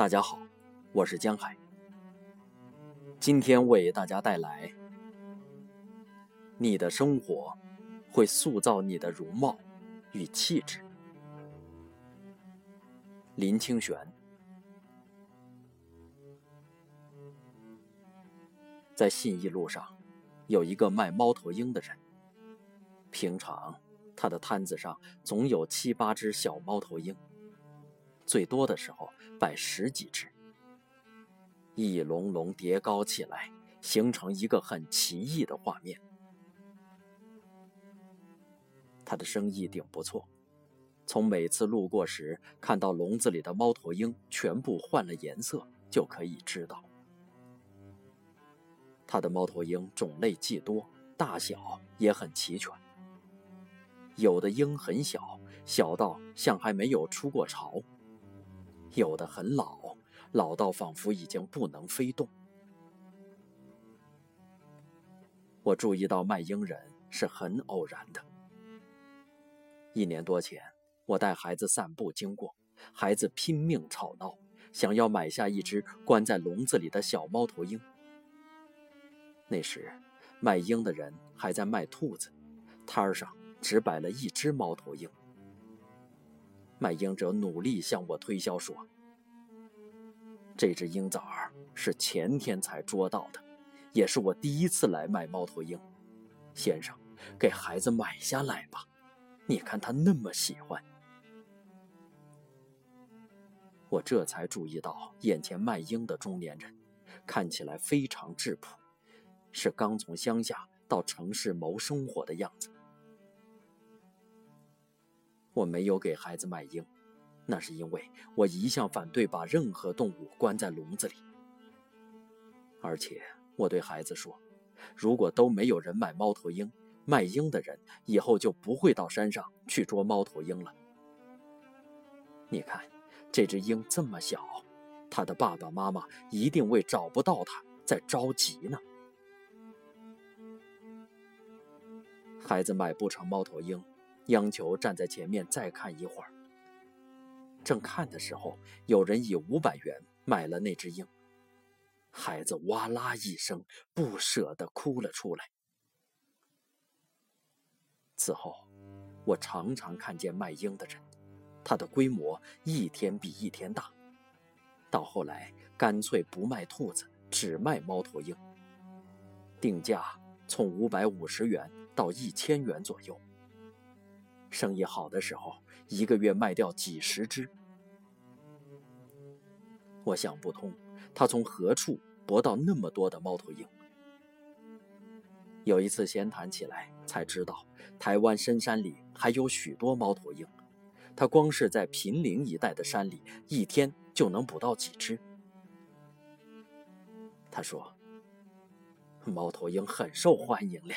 大家好，我是江海。今天为大家带来：你的生活会塑造你的容貌与气质。林清玄在信义路上有一个卖猫头鹰的人，平常他的摊子上总有七八只小猫头鹰。最多的时候摆十几只，一笼笼叠高起来，形成一个很奇异的画面。他的生意顶不错，从每次路过时看到笼子里的猫头鹰全部换了颜色，就可以知道。他的猫头鹰种类既多，大小也很齐全，有的鹰很小，小到像还没有出过巢。有的很老，老到仿佛已经不能飞动。我注意到卖鹰人是很偶然的。一年多前，我带孩子散步经过，孩子拼命吵闹，想要买下一只关在笼子里的小猫头鹰。那时，卖鹰的人还在卖兔子，摊儿上只摆了一只猫头鹰。卖鹰者努力向我推销说：“这只鹰崽儿是前天才捉到的，也是我第一次来卖猫头鹰。先生，给孩子买下来吧，你看他那么喜欢。”我这才注意到眼前卖鹰的中年人，看起来非常质朴，是刚从乡下到城市谋生活的样子。我没有给孩子买鹰，那是因为我一向反对把任何动物关在笼子里。而且我对孩子说，如果都没有人买猫头鹰，卖鹰的人以后就不会到山上去捉猫头鹰了。你看，这只鹰这么小，它的爸爸妈妈一定为找不到它在着急呢。孩子买不成猫头鹰。央求站在前面再看一会儿。正看的时候，有人以五百元买了那只鹰。孩子哇啦一声，不舍得哭了出来。此后，我常常看见卖鹰的人，他的规模一天比一天大。到后来，干脆不卖兔子，只卖猫头鹰，定价从五百五十元到一千元左右。生意好的时候，一个月卖掉几十只。我想不通，他从何处博到那么多的猫头鹰？有一次闲谈起来，才知道台湾深山里还有许多猫头鹰。他光是在平陵一带的山里，一天就能捕到几只。他说：“猫头鹰很受欢迎嘞，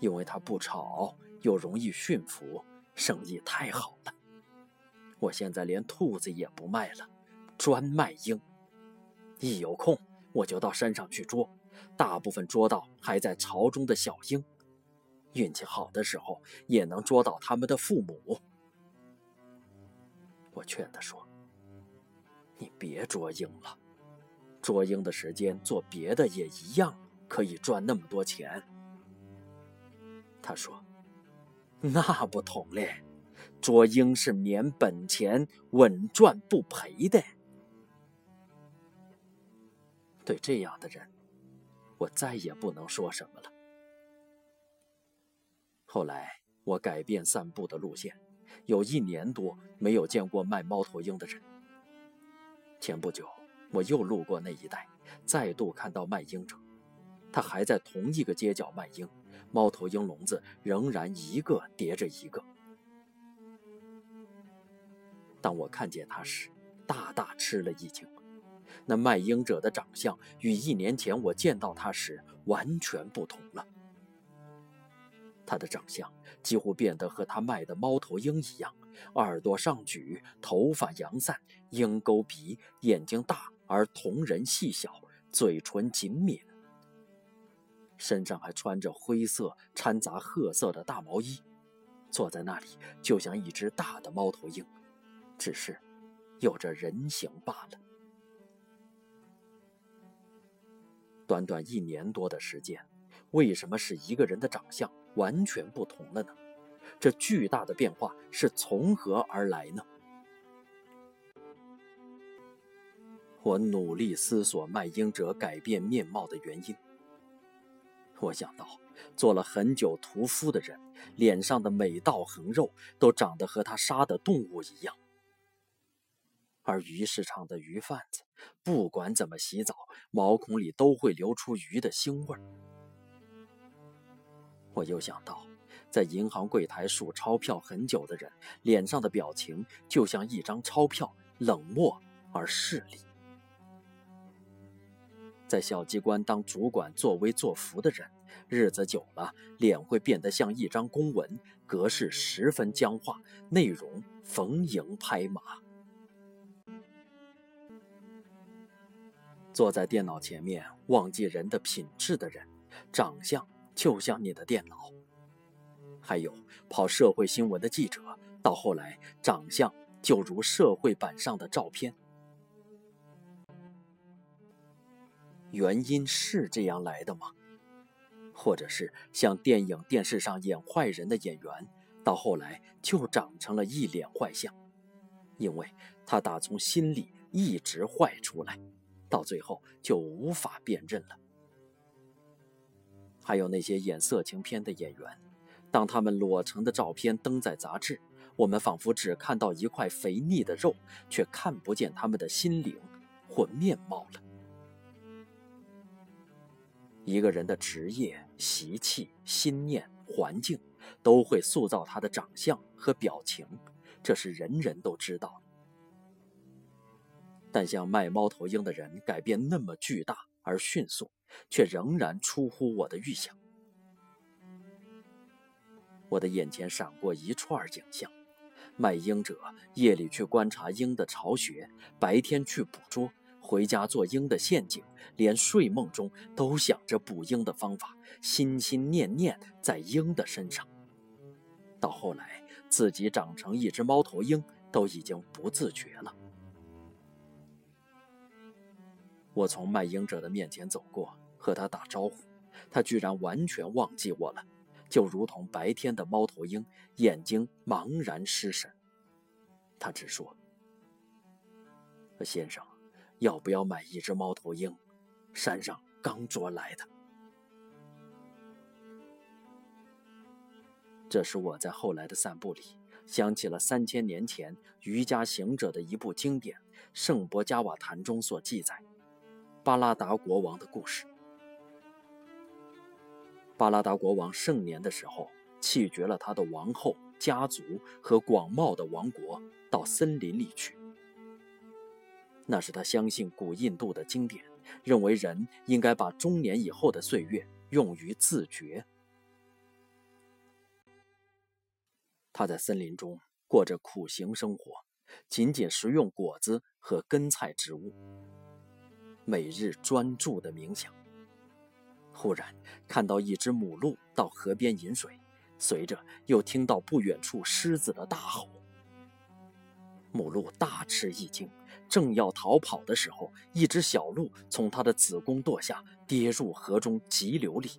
因为它不吵。”又容易驯服，生意太好了。我现在连兔子也不卖了，专卖鹰。一有空我就到山上去捉，大部分捉到还在巢中的小鹰，运气好的时候也能捉到他们的父母。我劝他说：“你别捉鹰了，捉鹰的时间做别的也一样可以赚那么多钱。”他说。那不同嘞，捉鹰是免本钱、稳赚不赔的。对这样的人，我再也不能说什么了。后来我改变散步的路线，有一年多没有见过卖猫头鹰的人。前不久我又路过那一带，再度看到卖鹰者，他还在同一个街角卖鹰。猫头鹰笼子仍然一个叠着一个。当我看见他时，大大吃了一惊。那卖鹰者的长相与一年前我见到他时完全不同了。他的长相几乎变得和他卖的猫头鹰一样：耳朵上举，头发扬散，鹰钩鼻，眼睛大而瞳仁细小，嘴唇紧抿。身上还穿着灰色掺杂褐色的大毛衣，坐在那里就像一只大的猫头鹰，只是有着人形罢了。短短一年多的时间，为什么是一个人的长相完全不同了呢？这巨大的变化是从何而来呢？我努力思索卖英者改变面貌的原因。我想到，做了很久屠夫的人，脸上的每道横肉都长得和他杀的动物一样。而鱼市场的鱼贩子，不管怎么洗澡，毛孔里都会流出鱼的腥味儿。我又想到，在银行柜台数钞票很久的人，脸上的表情就像一张钞票，冷漠而势利。在小机关当主管作威作福的人，日子久了，脸会变得像一张公文，格式十分僵化，内容逢迎拍马。坐在电脑前面忘记人的品质的人，长相就像你的电脑。还有跑社会新闻的记者，到后来长相就如社会版上的照片。原因是这样来的吗？或者是像电影、电视上演坏人的演员，到后来就长成了一脸坏相，因为他打从心里一直坏出来。到最后就无法辨认了。还有那些演色情片的演员，当他们裸成的照片登在杂志，我们仿佛只看到一块肥腻的肉，却看不见他们的心灵或面貌了。一个人的职业、习气、心念、环境，都会塑造他的长相和表情，这是人人都知道。但像卖猫头鹰的人改变那么巨大而迅速，却仍然出乎我的预想。我的眼前闪过一串景象：卖鹰者夜里去观察鹰的巢穴，白天去捕捉，回家做鹰的陷阱，连睡梦中都想着捕鹰的方法，心心念念在鹰的身上。到后来，自己长成一只猫头鹰，都已经不自觉了。我从卖鹰者的面前走过，和他打招呼，他居然完全忘记我了，就如同白天的猫头鹰，眼睛茫然失神。他只说：“先生，要不要买一只猫头鹰？山上刚捉来的。”这是我在后来的散步里想起了三千年前瑜伽行者的一部经典《圣伯加瓦坛》中所记载。巴拉达国王的故事。巴拉达国王盛年的时候，弃绝了他的王后、家族和广袤的王国，到森林里去。那是他相信古印度的经典，认为人应该把中年以后的岁月用于自觉。他在森林中过着苦行生活，仅仅食用果子和根菜植物。每日专注的冥想。忽然看到一只母鹿到河边饮水，随着又听到不远处狮子的大吼。母鹿大吃一惊，正要逃跑的时候，一只小鹿从它的子宫堕下，跌入河中，急流里。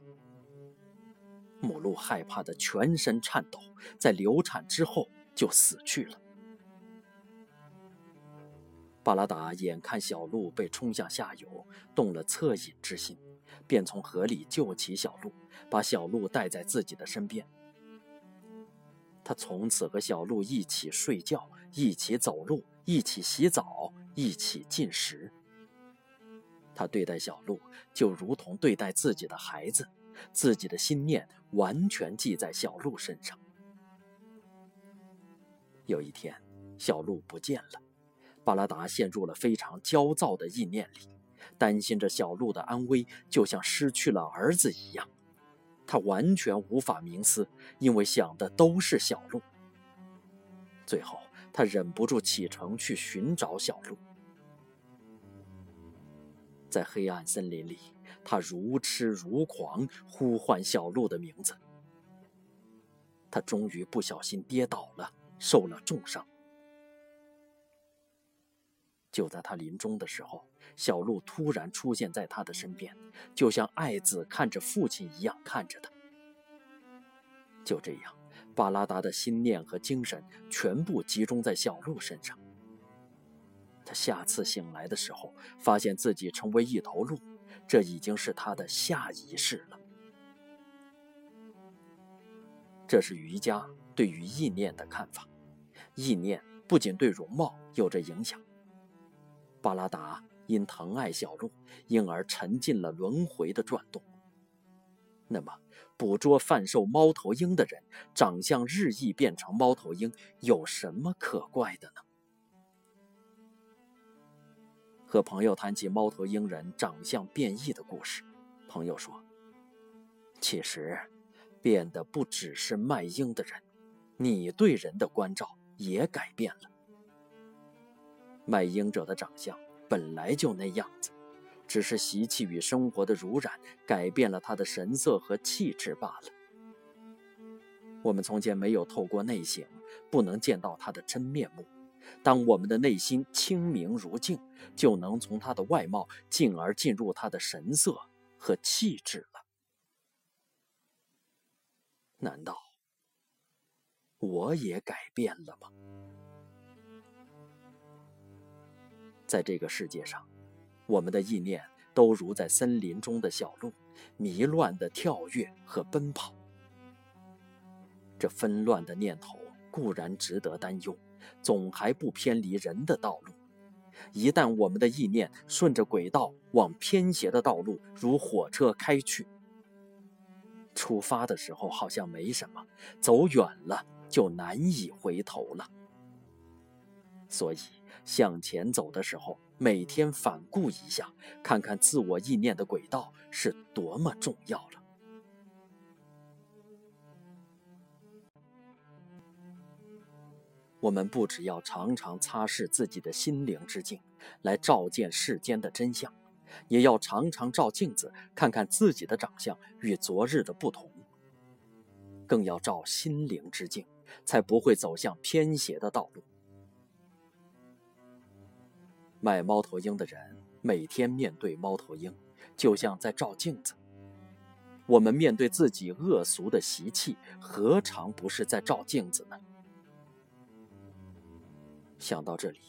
母鹿害怕的全身颤抖，在流产之后就死去了。巴拉达眼看小鹿被冲向下游，动了恻隐之心，便从河里救起小鹿，把小鹿带在自己的身边。他从此和小鹿一起睡觉，一起走路，一起洗澡，一起进食。他对待小鹿就如同对待自己的孩子，自己的心念完全记在小鹿身上。有一天，小鹿不见了。巴拉达陷入了非常焦躁的意念里，担心着小鹿的安危，就像失去了儿子一样。他完全无法冥思，因为想的都是小鹿。最后，他忍不住启程去寻找小鹿。在黑暗森林里，他如痴如狂，呼唤小鹿的名字。他终于不小心跌倒了，受了重伤。就在他临终的时候，小鹿突然出现在他的身边，就像爱子看着父亲一样看着他。就这样，巴拉达的心念和精神全部集中在小鹿身上。他下次醒来的时候，发现自己成为一头鹿，这已经是他的下一世了。这是瑜伽对于意念的看法。意念不仅对容貌有着影响。巴拉达因疼爱小鹿，因而沉浸了轮回的转动。那么，捕捉贩售猫头鹰的人长相日益变成猫头鹰，有什么可怪的呢？和朋友谈起猫头鹰人长相变异的故事，朋友说：“其实，变的不只是卖鹰的人，你对人的关照也改变了。卖鹰者的长相本来就那样子。”只是习气与生活的濡染改变了他的神色和气质罢了。我们从前没有透过内省，不能见到他的真面目。当我们的内心清明如镜，就能从他的外貌进而进入他的神色和气质了。难道我也改变了吗？在这个世界上。我们的意念都如在森林中的小鹿，迷乱地跳跃和奔跑。这纷乱的念头固然值得担忧，总还不偏离人的道路。一旦我们的意念顺着轨道往偏斜的道路，如火车开去，出发的时候好像没什么，走远了就难以回头了。所以。向前走的时候，每天反顾一下，看看自我意念的轨道是多么重要了。我们不只要常常擦拭自己的心灵之镜，来照见世间的真相，也要常常照镜子，看看自己的长相与昨日的不同。更要照心灵之镜，才不会走向偏斜的道路。卖猫头鹰的人每天面对猫头鹰，就像在照镜子。我们面对自己恶俗的习气，何尝不是在照镜子呢？想到这里，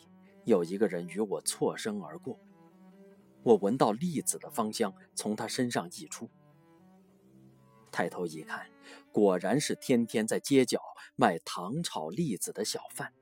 有一个人与我错身而过，我闻到栗子的芳香从他身上溢出。抬头一看，果然是天天在街角卖糖炒栗子的小贩。